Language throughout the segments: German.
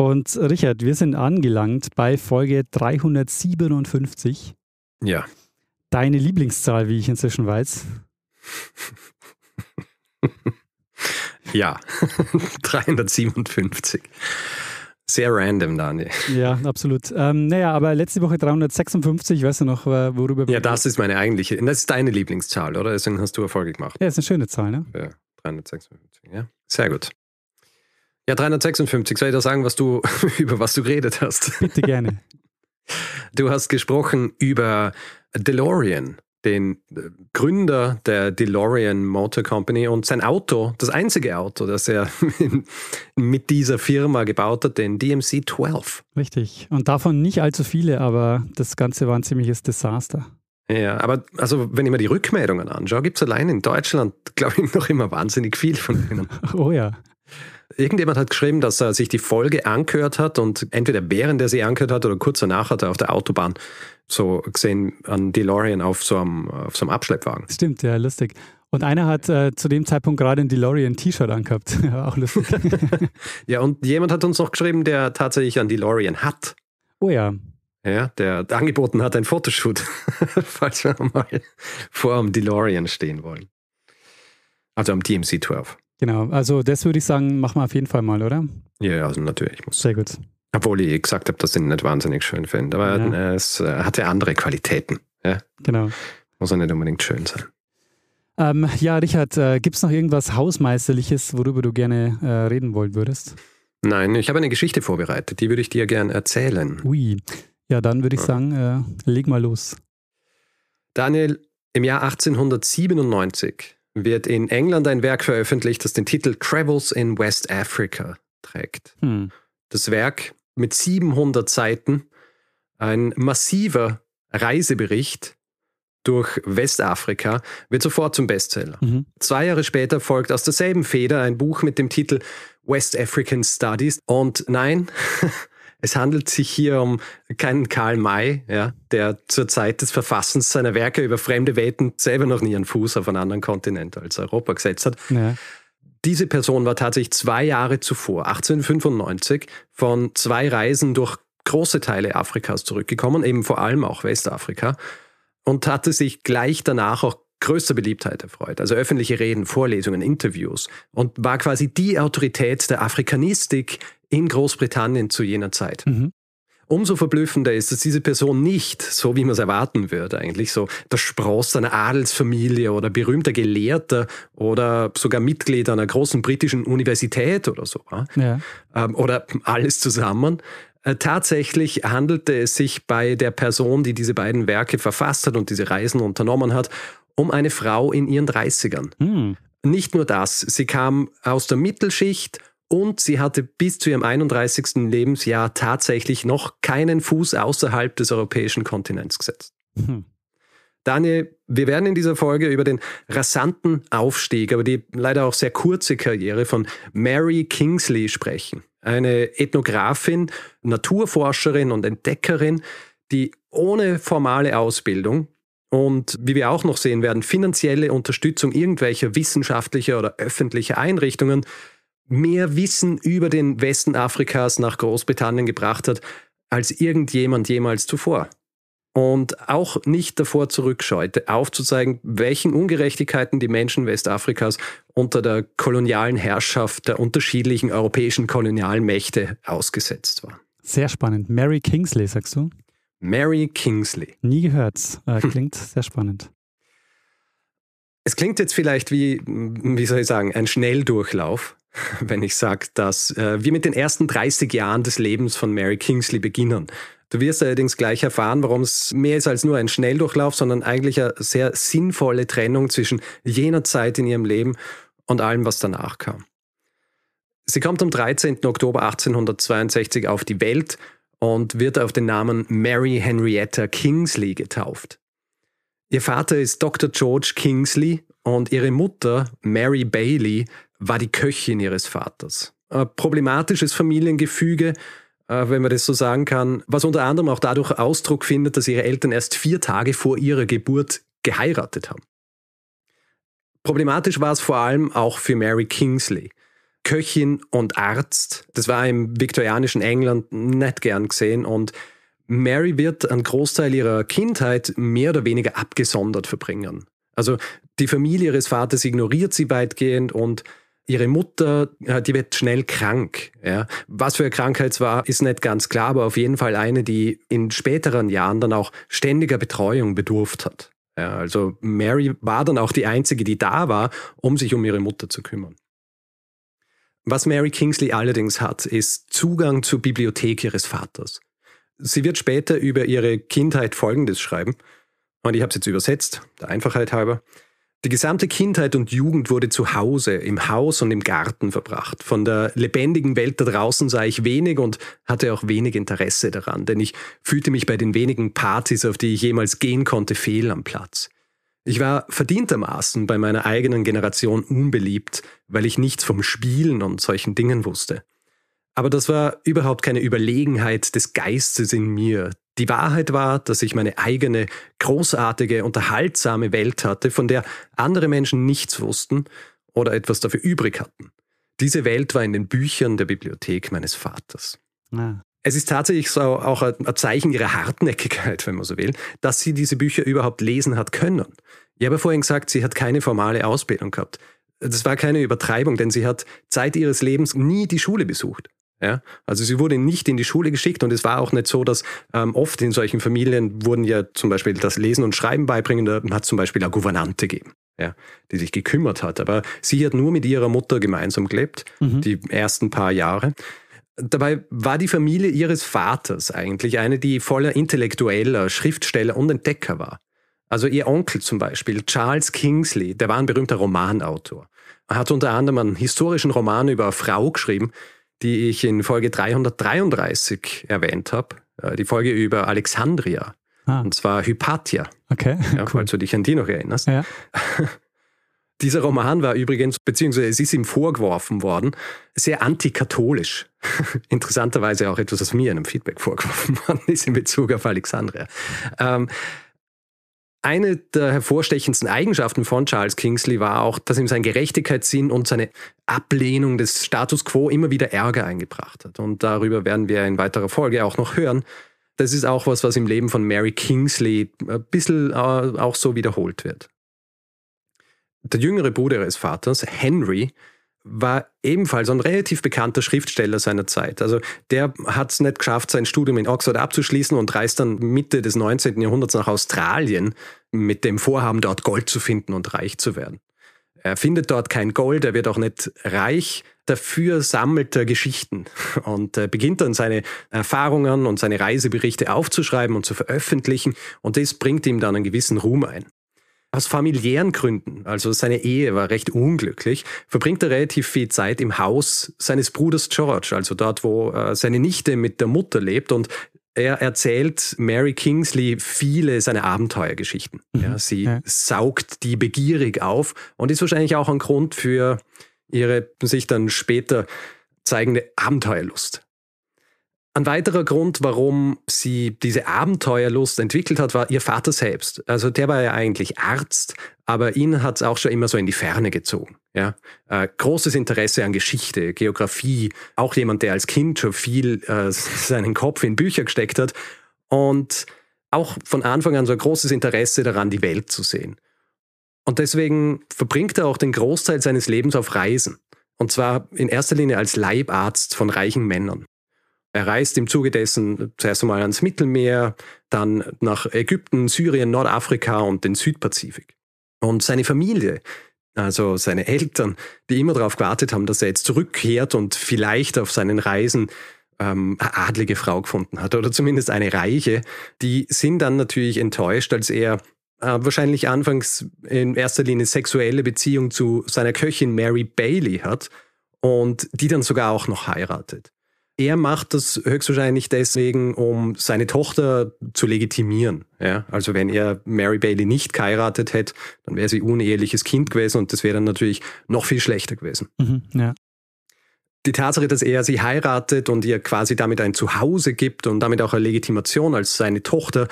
Und Richard, wir sind angelangt bei Folge 357. Ja. Deine Lieblingszahl, wie ich inzwischen weiß. ja, 357. Sehr random, Dani. Ja, absolut. Ähm, naja, aber letzte Woche 356, weißt du noch, äh, worüber wir. Ja, das ist meine eigentliche. Das ist deine Lieblingszahl, oder? Deswegen hast du Erfolge gemacht. Ja, ist eine schöne Zahl, ne? Ja, 356, ja. Sehr gut. Ja, 356. Soll ich da sagen, was du, über was du geredet hast? Bitte gerne. Du hast gesprochen über DeLorean, den äh, Gründer der DeLorean Motor Company und sein Auto, das einzige Auto, das er mit dieser Firma gebaut hat, den DMC 12. Richtig. Und davon nicht allzu viele, aber das Ganze war ein ziemliches Desaster. Ja, aber also wenn ich mir die Rückmeldungen anschaue, gibt es allein in Deutschland, glaube ich, noch immer wahnsinnig viel von denen. Oh ja. Irgendjemand hat geschrieben, dass er sich die Folge angehört hat und entweder während er sie angehört hat oder kurz danach hat er auf der Autobahn so gesehen an DeLorean auf so einem, auf so einem Abschleppwagen. Stimmt, ja, lustig. Und einer hat äh, zu dem Zeitpunkt gerade ein DeLorean-T-Shirt angehabt. auch lustig. ja, und jemand hat uns noch geschrieben, der tatsächlich ein DeLorean hat. Oh ja. Ja, der angeboten hat ein Fotoshoot, falls wir mal vor dem DeLorean stehen wollen. Also am DMC 12. Genau, also das würde ich sagen, machen wir auf jeden Fall mal, oder? Ja, also natürlich. Muss. Sehr gut. Obwohl ich gesagt habe, dass ich ihn nicht wahnsinnig schön finde. Aber ja. es äh, hatte andere Qualitäten. Ja? Genau. Muss er nicht unbedingt schön sein. Ähm, ja, Richard, äh, gibt es noch irgendwas Hausmeisterliches, worüber du gerne äh, reden wollen würdest? Nein, ich habe eine Geschichte vorbereitet, die würde ich dir gerne erzählen. Ui. Ja, dann würde ich sagen, äh, leg mal los. Daniel, im Jahr 1897 wird in England ein Werk veröffentlicht, das den Titel Travels in West Africa trägt. Hm. Das Werk mit 700 Seiten, ein massiver Reisebericht durch Westafrika, wird sofort zum Bestseller. Mhm. Zwei Jahre später folgt aus derselben Feder ein Buch mit dem Titel West African Studies. Und nein, es handelt sich hier um keinen Karl May, ja, der zur Zeit des Verfassens seiner Werke über fremde Welten selber noch nie einen Fuß auf einen anderen Kontinent als Europa gesetzt hat. Ja. Diese Person war tatsächlich zwei Jahre zuvor, 1895, von zwei Reisen durch große Teile Afrikas zurückgekommen, eben vor allem auch Westafrika, und hatte sich gleich danach auch größter Beliebtheit erfreut. Also öffentliche Reden, Vorlesungen, Interviews und war quasi die Autorität der Afrikanistik in Großbritannien zu jener Zeit. Mhm. Umso verblüffender ist, dass diese Person nicht, so wie man es erwarten würde, eigentlich so der Spross einer Adelsfamilie oder berühmter Gelehrter oder sogar Mitglied einer großen britischen Universität oder so, ja. Ähm, oder alles zusammen. Äh, tatsächlich handelte es sich bei der Person, die diese beiden Werke verfasst hat und diese Reisen unternommen hat, um eine Frau in ihren 30ern. Hm. Nicht nur das, sie kam aus der Mittelschicht und sie hatte bis zu ihrem 31. Lebensjahr tatsächlich noch keinen Fuß außerhalb des europäischen Kontinents gesetzt. Hm. Daniel, wir werden in dieser Folge über den rasanten Aufstieg, aber die leider auch sehr kurze Karriere von Mary Kingsley sprechen. Eine Ethnografin, Naturforscherin und Entdeckerin, die ohne formale Ausbildung und wie wir auch noch sehen werden, finanzielle Unterstützung irgendwelcher wissenschaftlicher oder öffentlicher Einrichtungen mehr Wissen über den Westen Afrikas nach Großbritannien gebracht hat, als irgendjemand jemals zuvor. Und auch nicht davor zurückscheute, aufzuzeigen, welchen Ungerechtigkeiten die Menschen Westafrikas unter der kolonialen Herrschaft der unterschiedlichen europäischen Kolonialmächte ausgesetzt waren. Sehr spannend. Mary Kingsley, sagst du? Mary Kingsley. Nie gehört. Äh, klingt sehr spannend. Es klingt jetzt vielleicht wie, wie soll ich sagen, ein Schnelldurchlauf, wenn ich sage, dass äh, wir mit den ersten 30 Jahren des Lebens von Mary Kingsley beginnen. Du wirst allerdings gleich erfahren, warum es mehr ist als nur ein Schnelldurchlauf, sondern eigentlich eine sehr sinnvolle Trennung zwischen jener Zeit in ihrem Leben und allem, was danach kam. Sie kommt am 13. Oktober 1862 auf die Welt und wird auf den Namen Mary Henrietta Kingsley getauft. Ihr Vater ist Dr. George Kingsley und ihre Mutter, Mary Bailey, war die Köchin ihres Vaters. Ein problematisches Familiengefüge, äh, wenn man das so sagen kann, was unter anderem auch dadurch Ausdruck findet, dass ihre Eltern erst vier Tage vor ihrer Geburt geheiratet haben. Problematisch war es vor allem auch für Mary Kingsley. Köchin und Arzt, das war im viktorianischen England nicht gern gesehen und Mary wird einen Großteil ihrer Kindheit mehr oder weniger abgesondert verbringen. Also die Familie ihres Vaters ignoriert sie weitgehend und ihre Mutter, die wird schnell krank. Ja. Was für eine Krankheit es war, ist nicht ganz klar, aber auf jeden Fall eine, die in späteren Jahren dann auch ständiger Betreuung bedurft hat. Ja, also Mary war dann auch die einzige, die da war, um sich um ihre Mutter zu kümmern. Was Mary Kingsley allerdings hat, ist Zugang zur Bibliothek ihres Vaters. Sie wird später über ihre Kindheit Folgendes schreiben, und ich habe es jetzt übersetzt, der Einfachheit halber. Die gesamte Kindheit und Jugend wurde zu Hause, im Haus und im Garten verbracht. Von der lebendigen Welt da draußen sah ich wenig und hatte auch wenig Interesse daran, denn ich fühlte mich bei den wenigen Partys, auf die ich jemals gehen konnte, fehl am Platz. Ich war verdientermaßen bei meiner eigenen Generation unbeliebt, weil ich nichts vom Spielen und solchen Dingen wusste. Aber das war überhaupt keine Überlegenheit des Geistes in mir, die Wahrheit war, dass ich meine eigene, großartige, unterhaltsame Welt hatte, von der andere Menschen nichts wussten oder etwas dafür übrig hatten. Diese Welt war in den Büchern der Bibliothek meines Vaters. Ah. Es ist tatsächlich so auch ein Zeichen ihrer Hartnäckigkeit, wenn man so will, dass sie diese Bücher überhaupt lesen hat können. Ich habe vorhin gesagt, sie hat keine formale Ausbildung gehabt. Das war keine Übertreibung, denn sie hat Zeit ihres Lebens nie die Schule besucht. Ja, also sie wurde nicht in die Schule geschickt und es war auch nicht so, dass ähm, oft in solchen Familien wurden ja zum Beispiel das Lesen und Schreiben beibringen, da hat zum Beispiel eine Gouvernante gegeben, ja, die sich gekümmert hat. Aber sie hat nur mit ihrer Mutter gemeinsam gelebt, mhm. die ersten paar Jahre. Dabei war die Familie ihres Vaters eigentlich eine, die voller intellektueller Schriftsteller und Entdecker war. Also ihr Onkel zum Beispiel, Charles Kingsley, der war ein berühmter Romanautor. Er hat unter anderem einen historischen Roman über eine Frau geschrieben, die ich in Folge 333 erwähnt habe. Äh, die Folge über Alexandria. Ah. Und zwar Hypatia. Okay. Ja, cool. Falls du dich an die noch erinnerst. Ja. Dieser Roman war übrigens, beziehungsweise es ist ihm vorgeworfen worden, sehr antikatholisch. Interessanterweise auch etwas, was mir in einem Feedback vorgeworfen worden ist in Bezug auf Alexandria. Ähm, eine der hervorstechendsten Eigenschaften von Charles Kingsley war auch, dass ihm sein Gerechtigkeitssinn und seine Ablehnung des Status quo immer wieder Ärger eingebracht hat. Und darüber werden wir in weiterer Folge auch noch hören. Das ist auch was, was im Leben von Mary Kingsley ein bisschen äh, auch so wiederholt wird. Der jüngere Bruder ihres Vaters, Henry, war ebenfalls ein relativ bekannter Schriftsteller seiner Zeit. Also der hat es nicht geschafft, sein Studium in Oxford abzuschließen und reist dann Mitte des 19. Jahrhunderts nach Australien mit dem Vorhaben, dort Gold zu finden und reich zu werden. Er findet dort kein Gold, er wird auch nicht reich, dafür sammelt er Geschichten und äh, beginnt dann seine Erfahrungen und seine Reiseberichte aufzuschreiben und zu veröffentlichen und das bringt ihm dann einen gewissen Ruhm ein. Aus familiären Gründen, also seine Ehe war recht unglücklich, verbringt er relativ viel Zeit im Haus seines Bruders George, also dort, wo äh, seine Nichte mit der Mutter lebt und er erzählt Mary Kingsley viele seiner Abenteuergeschichten. Mhm. Ja, sie ja. saugt die begierig auf und ist wahrscheinlich auch ein Grund für ihre sich dann später zeigende Abenteuerlust. Ein weiterer Grund, warum sie diese Abenteuerlust entwickelt hat, war ihr Vater selbst. Also der war ja eigentlich Arzt, aber ihn hat es auch schon immer so in die Ferne gezogen. Ja? Äh, großes Interesse an Geschichte, Geografie, auch jemand, der als Kind schon viel äh, seinen Kopf in Bücher gesteckt hat und auch von Anfang an so ein großes Interesse daran, die Welt zu sehen. Und deswegen verbringt er auch den Großteil seines Lebens auf Reisen. Und zwar in erster Linie als Leibarzt von reichen Männern. Er reist im Zuge dessen zuerst einmal ans Mittelmeer, dann nach Ägypten, Syrien, Nordafrika und den Südpazifik. Und seine Familie, also seine Eltern, die immer darauf gewartet haben, dass er jetzt zurückkehrt und vielleicht auf seinen Reisen ähm, eine adlige Frau gefunden hat oder zumindest eine reiche, die sind dann natürlich enttäuscht, als er äh, wahrscheinlich anfangs in erster Linie sexuelle Beziehung zu seiner Köchin Mary Bailey hat und die dann sogar auch noch heiratet. Er macht das höchstwahrscheinlich deswegen, um seine Tochter zu legitimieren. Ja, also wenn er Mary Bailey nicht geheiratet hätte, dann wäre sie uneheliches Kind gewesen und das wäre dann natürlich noch viel schlechter gewesen. Mhm, ja. Die Tatsache, dass er sie heiratet und ihr quasi damit ein Zuhause gibt und damit auch eine Legitimation als seine Tochter,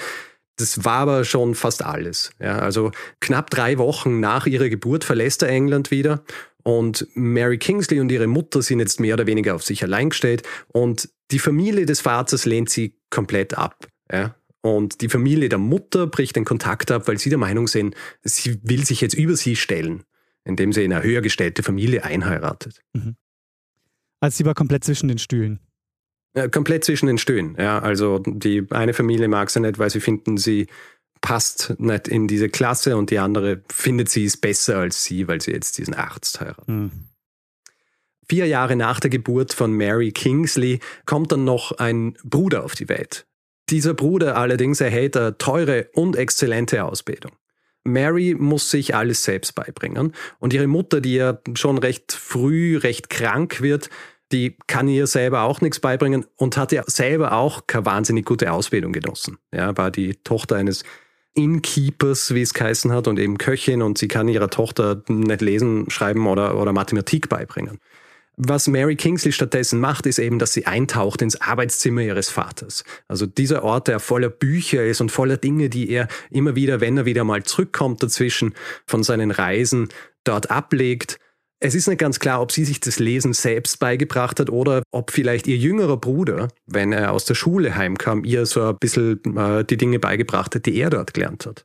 das war aber schon fast alles. Ja, also knapp drei Wochen nach ihrer Geburt verlässt er England wieder und Mary Kingsley und ihre Mutter sind jetzt mehr oder weniger auf sich allein gestellt und die Familie des Vaters lehnt sie komplett ab. Ja? Und die Familie der Mutter bricht den Kontakt ab, weil sie der Meinung sind, sie will sich jetzt über sie stellen, indem sie in eine höher gestellte Familie einheiratet. Mhm. Also sie war komplett zwischen den Stühlen. Ja, komplett zwischen den Stühlen. Ja, also die eine Familie mag sie nicht, weil sie finden, sie passt nicht in diese Klasse und die andere findet sie ist besser als sie, weil sie jetzt diesen Arzt heiratet. Mhm. Vier Jahre nach der Geburt von Mary Kingsley kommt dann noch ein Bruder auf die Welt. Dieser Bruder allerdings erhält eine teure und exzellente Ausbildung. Mary muss sich alles selbst beibringen und ihre Mutter, die ja schon recht früh recht krank wird, die kann ihr selber auch nichts beibringen und hat ja selber auch keine wahnsinnig gute Ausbildung genossen. Ja, war die Tochter eines Innkeepers, wie es geheißen hat, und eben Köchin und sie kann ihrer Tochter nicht lesen, schreiben oder, oder Mathematik beibringen. Was Mary Kingsley stattdessen macht, ist eben, dass sie eintaucht ins Arbeitszimmer ihres Vaters. Also dieser Ort, der voller Bücher ist und voller Dinge, die er immer wieder, wenn er wieder mal zurückkommt dazwischen von seinen Reisen, dort ablegt es ist nicht ganz klar, ob sie sich das Lesen selbst beigebracht hat oder ob vielleicht ihr jüngerer Bruder, wenn er aus der Schule heimkam, ihr so ein bisschen äh, die Dinge beigebracht hat, die er dort gelernt hat.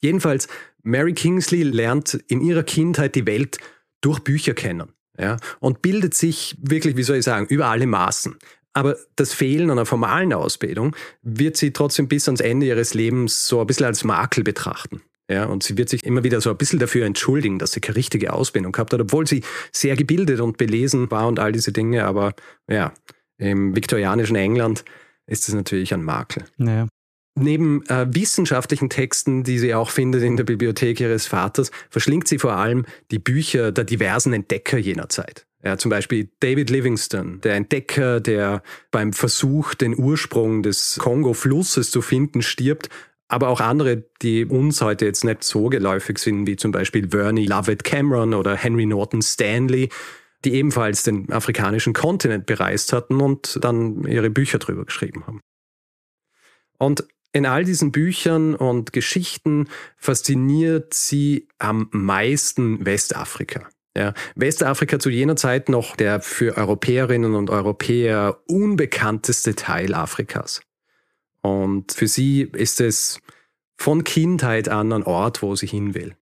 Jedenfalls, Mary Kingsley lernt in ihrer Kindheit die Welt durch Bücher kennen ja, und bildet sich wirklich, wie soll ich sagen, über alle Maßen. Aber das Fehlen einer formalen Ausbildung wird sie trotzdem bis ans Ende ihres Lebens so ein bisschen als Makel betrachten. Ja, und sie wird sich immer wieder so ein bisschen dafür entschuldigen, dass sie keine richtige Ausbildung gehabt hat, obwohl sie sehr gebildet und belesen war und all diese Dinge. Aber ja, im viktorianischen England ist es natürlich ein Makel. Naja. Neben äh, wissenschaftlichen Texten, die sie auch findet in der Bibliothek ihres Vaters, verschlingt sie vor allem die Bücher der diversen Entdecker jener Zeit. Ja, zum Beispiel David Livingstone, der Entdecker, der beim Versuch, den Ursprung des Kongo-Flusses zu finden, stirbt aber auch andere, die uns heute jetzt nicht so geläufig sind, wie zum Beispiel Vernie Lovett Cameron oder Henry Norton Stanley, die ebenfalls den afrikanischen Kontinent bereist hatten und dann ihre Bücher drüber geschrieben haben. Und in all diesen Büchern und Geschichten fasziniert sie am meisten Westafrika. Ja, Westafrika zu jener Zeit noch der für Europäerinnen und Europäer unbekannteste Teil Afrikas. Und für sie ist es von Kindheit an ein Ort, wo sie hin will.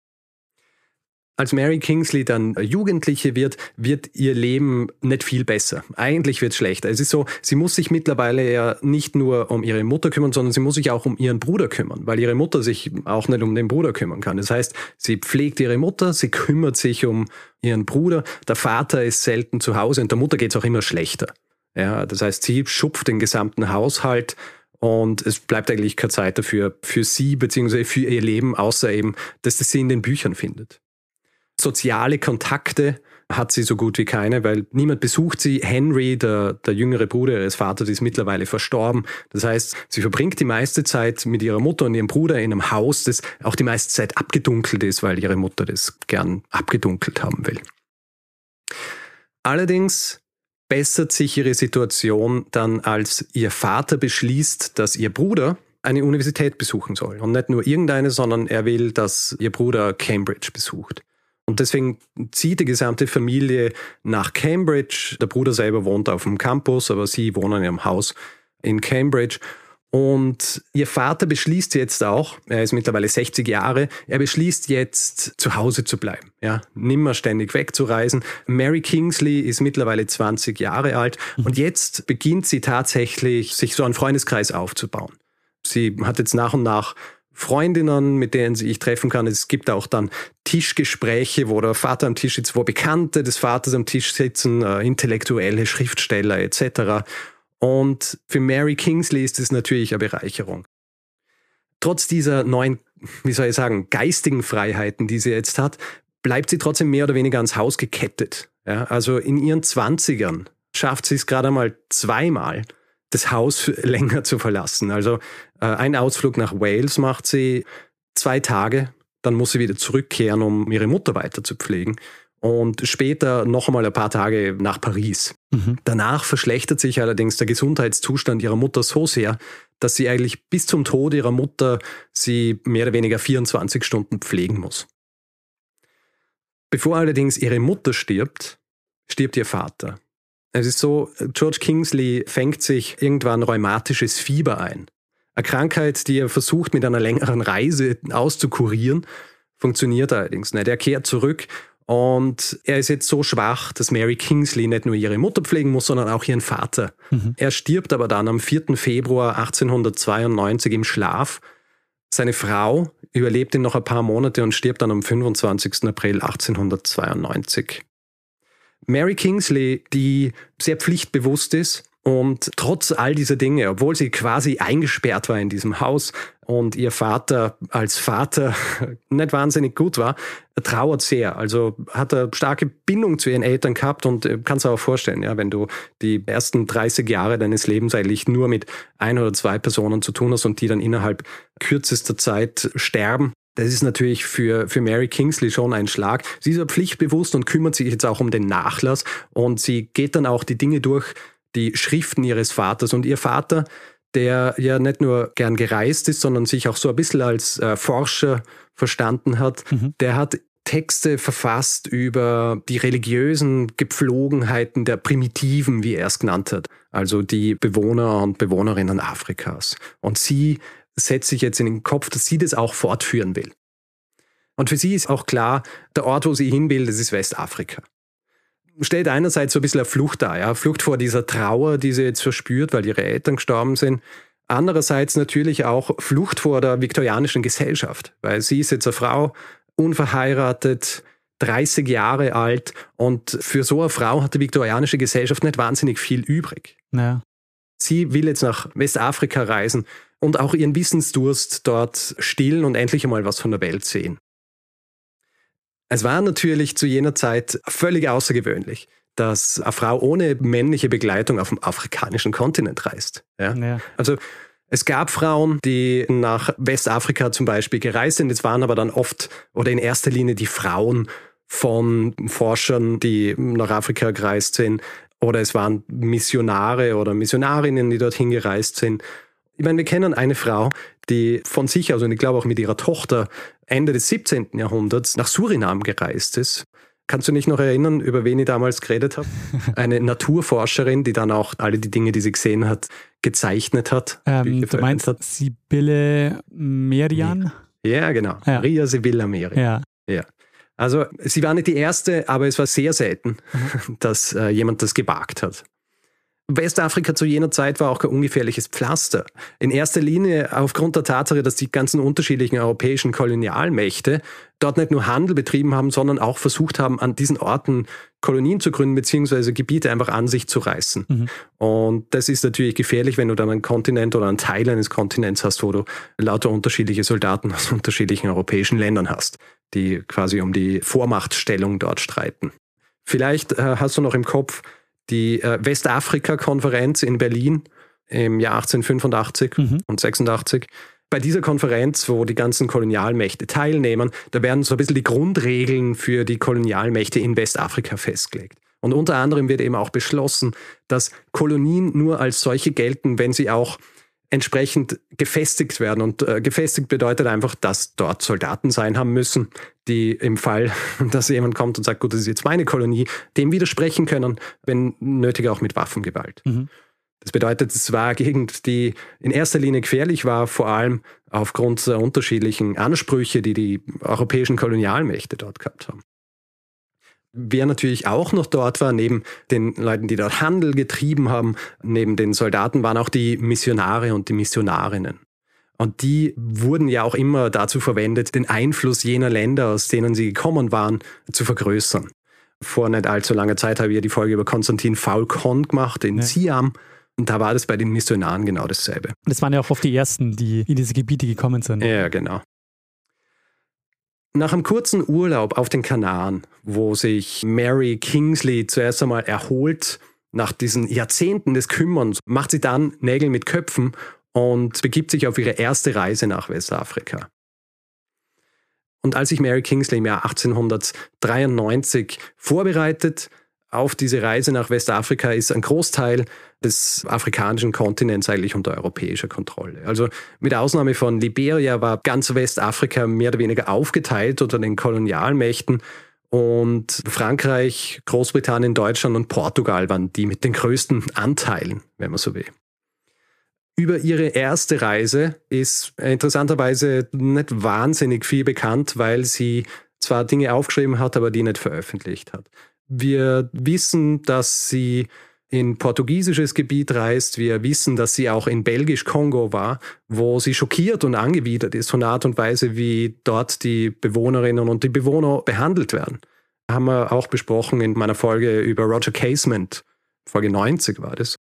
Als Mary Kingsley dann Jugendliche wird, wird ihr Leben nicht viel besser. Eigentlich wird es schlechter. Es ist so, sie muss sich mittlerweile ja nicht nur um ihre Mutter kümmern, sondern sie muss sich auch um ihren Bruder kümmern, weil ihre Mutter sich auch nicht um den Bruder kümmern kann. Das heißt, sie pflegt ihre Mutter, sie kümmert sich um ihren Bruder. Der Vater ist selten zu Hause und der Mutter geht es auch immer schlechter. Ja, das heißt, sie schupft den gesamten Haushalt und es bleibt eigentlich keine Zeit dafür, für sie bzw. für ihr Leben, außer eben, dass sie in den Büchern findet. Soziale Kontakte hat sie so gut wie keine, weil niemand besucht sie. Henry, der, der jüngere Bruder ihres Vaters, ist mittlerweile verstorben. Das heißt, sie verbringt die meiste Zeit mit ihrer Mutter und ihrem Bruder in einem Haus, das auch die meiste Zeit abgedunkelt ist, weil ihre Mutter das gern abgedunkelt haben will. Allerdings bessert sich ihre Situation dann, als ihr Vater beschließt, dass ihr Bruder eine Universität besuchen soll. Und nicht nur irgendeine, sondern er will, dass ihr Bruder Cambridge besucht. Und deswegen zieht die gesamte Familie nach Cambridge. Der Bruder selber wohnt auf dem Campus, aber sie wohnen in ihrem Haus in Cambridge. Und ihr Vater beschließt jetzt auch, er ist mittlerweile 60 Jahre, er beschließt jetzt zu Hause zu bleiben, ja, nimmer ständig wegzureisen. Mary Kingsley ist mittlerweile 20 Jahre alt mhm. und jetzt beginnt sie tatsächlich, sich so einen Freundeskreis aufzubauen. Sie hat jetzt nach und nach Freundinnen, mit denen sie sich treffen kann. Es gibt auch dann Tischgespräche, wo der Vater am Tisch sitzt, wo Bekannte des Vaters am Tisch sitzen, äh, intellektuelle Schriftsteller etc. Und für Mary Kingsley ist es natürlich eine Bereicherung. Trotz dieser neuen, wie soll ich sagen, geistigen Freiheiten, die sie jetzt hat, bleibt sie trotzdem mehr oder weniger ans Haus gekettet. Ja, also in ihren Zwanzigern schafft sie es gerade einmal zweimal, das Haus länger zu verlassen. Also äh, ein Ausflug nach Wales macht sie zwei Tage, dann muss sie wieder zurückkehren, um ihre Mutter weiter zu pflegen. Und später noch einmal ein paar Tage nach Paris. Mhm. Danach verschlechtert sich allerdings der Gesundheitszustand ihrer Mutter so sehr, dass sie eigentlich bis zum Tod ihrer Mutter sie mehr oder weniger 24 Stunden pflegen muss. Bevor allerdings ihre Mutter stirbt, stirbt ihr Vater. Es ist so, George Kingsley fängt sich irgendwann rheumatisches Fieber ein. Eine Krankheit, die er versucht mit einer längeren Reise auszukurieren, funktioniert allerdings nicht. Er kehrt zurück und er ist jetzt so schwach, dass Mary Kingsley nicht nur ihre Mutter pflegen muss, sondern auch ihren Vater. Mhm. Er stirbt aber dann am 4. Februar 1892 im Schlaf. Seine Frau überlebt ihn noch ein paar Monate und stirbt dann am 25. April 1892. Mary Kingsley, die sehr pflichtbewusst ist und trotz all dieser Dinge, obwohl sie quasi eingesperrt war in diesem Haus und ihr Vater als Vater nicht wahnsinnig gut war, trauert sehr. Also hat er starke Bindung zu ihren Eltern gehabt und äh, kannst auch vorstellen, ja, wenn du die ersten 30 Jahre deines Lebens eigentlich nur mit ein oder zwei Personen zu tun hast und die dann innerhalb kürzester Zeit sterben, das ist natürlich für, für Mary Kingsley schon ein Schlag. Sie ist ja pflichtbewusst und kümmert sich jetzt auch um den Nachlass und sie geht dann auch die Dinge durch, die Schriften ihres Vaters. Und ihr Vater, der ja nicht nur gern gereist ist, sondern sich auch so ein bisschen als äh, Forscher verstanden hat, mhm. der hat Texte verfasst über die religiösen Gepflogenheiten der Primitiven, wie er es genannt hat, also die Bewohner und Bewohnerinnen Afrikas. Und sie setzt sich jetzt in den Kopf, dass sie das auch fortführen will. Und für sie ist auch klar, der Ort, wo sie hin will, das ist Westafrika. Stellt einerseits so ein bisschen eine Flucht dar, ja, Flucht vor dieser Trauer, die sie jetzt verspürt, weil ihre Eltern gestorben sind. Andererseits natürlich auch Flucht vor der viktorianischen Gesellschaft, weil sie ist jetzt eine Frau, unverheiratet, 30 Jahre alt und für so eine Frau hat die viktorianische Gesellschaft nicht wahnsinnig viel übrig. Ja. Sie will jetzt nach Westafrika reisen und auch ihren Wissensdurst dort stillen und endlich einmal was von der Welt sehen. Es war natürlich zu jener Zeit völlig außergewöhnlich, dass eine Frau ohne männliche Begleitung auf dem afrikanischen Kontinent reist. Ja? ja. Also es gab Frauen, die nach Westafrika zum Beispiel gereist sind. Es waren aber dann oft oder in erster Linie die Frauen von Forschern, die nach Afrika gereist sind. Oder es waren Missionare oder Missionarinnen, die dorthin gereist sind. Ich meine, wir kennen eine Frau, die von sich aus und ich glaube auch mit ihrer Tochter Ende des 17. Jahrhunderts nach Surinam gereist ist. Kannst du dich noch erinnern, über wen ich damals geredet habe? Eine Naturforscherin, die dann auch alle die Dinge, die sie gesehen hat, gezeichnet hat. Ähm, du meinst hat. Sibylle Merian? Ja, genau. Ja. Maria Sibylla Merian. Ja. ja. Also sie war nicht die erste, aber es war sehr selten, mhm. dass äh, jemand das gewagt hat. Westafrika zu jener Zeit war auch kein ungefährliches Pflaster. In erster Linie aufgrund der Tatsache, dass die ganzen unterschiedlichen europäischen Kolonialmächte dort nicht nur Handel betrieben haben, sondern auch versucht haben, an diesen Orten Kolonien zu gründen, beziehungsweise Gebiete einfach an sich zu reißen. Mhm. Und das ist natürlich gefährlich, wenn du dann einen Kontinent oder einen Teil eines Kontinents hast, wo du lauter unterschiedliche Soldaten aus unterschiedlichen europäischen Ländern hast, die quasi um die Vormachtstellung dort streiten. Vielleicht äh, hast du noch im Kopf, die äh, Westafrika-Konferenz in Berlin im Jahr 1885 mhm. und 86. Bei dieser Konferenz, wo die ganzen Kolonialmächte teilnehmen, da werden so ein bisschen die Grundregeln für die Kolonialmächte in Westafrika festgelegt. Und unter anderem wird eben auch beschlossen, dass Kolonien nur als solche gelten, wenn sie auch entsprechend gefestigt werden. Und äh, gefestigt bedeutet einfach, dass dort Soldaten sein haben müssen, die im Fall, dass jemand kommt und sagt, gut, das ist jetzt meine Kolonie, dem widersprechen können, wenn nötig auch mit Waffengewalt. Mhm. Das bedeutet, es war eine Gegend, die in erster Linie gefährlich war, vor allem aufgrund der unterschiedlichen Ansprüche, die die europäischen Kolonialmächte dort gehabt haben. Wer natürlich auch noch dort war, neben den Leuten, die dort Handel getrieben haben, neben den Soldaten, waren auch die Missionare und die Missionarinnen. Und die wurden ja auch immer dazu verwendet, den Einfluss jener Länder, aus denen sie gekommen waren, zu vergrößern. Vor nicht allzu langer Zeit habe ich ja die Folge über Konstantin Faulkon gemacht in ja. Siam. Und da war das bei den Missionaren genau dasselbe. Das waren ja auch oft die ersten, die in diese Gebiete gekommen sind. Ja, genau. Nach einem kurzen Urlaub auf den Kanaren, wo sich Mary Kingsley zuerst einmal erholt, nach diesen Jahrzehnten des Kümmerns, macht sie dann Nägel mit Köpfen und begibt sich auf ihre erste Reise nach Westafrika. Und als sich Mary Kingsley im Jahr 1893 vorbereitet auf diese Reise nach Westafrika, ist ein Großteil des afrikanischen Kontinents eigentlich unter europäischer Kontrolle. Also mit Ausnahme von Liberia war ganz Westafrika mehr oder weniger aufgeteilt unter den Kolonialmächten und Frankreich, Großbritannien, Deutschland und Portugal waren die mit den größten Anteilen, wenn man so will. Über ihre erste Reise ist interessanterweise nicht wahnsinnig viel bekannt, weil sie zwar Dinge aufgeschrieben hat, aber die nicht veröffentlicht hat. Wir wissen, dass sie in portugiesisches Gebiet reist. Wir wissen, dass sie auch in belgisch-Kongo war, wo sie schockiert und angewidert ist von der Art und Weise, wie dort die Bewohnerinnen und die Bewohner behandelt werden. Haben wir auch besprochen in meiner Folge über Roger Casement. Folge 90 war das.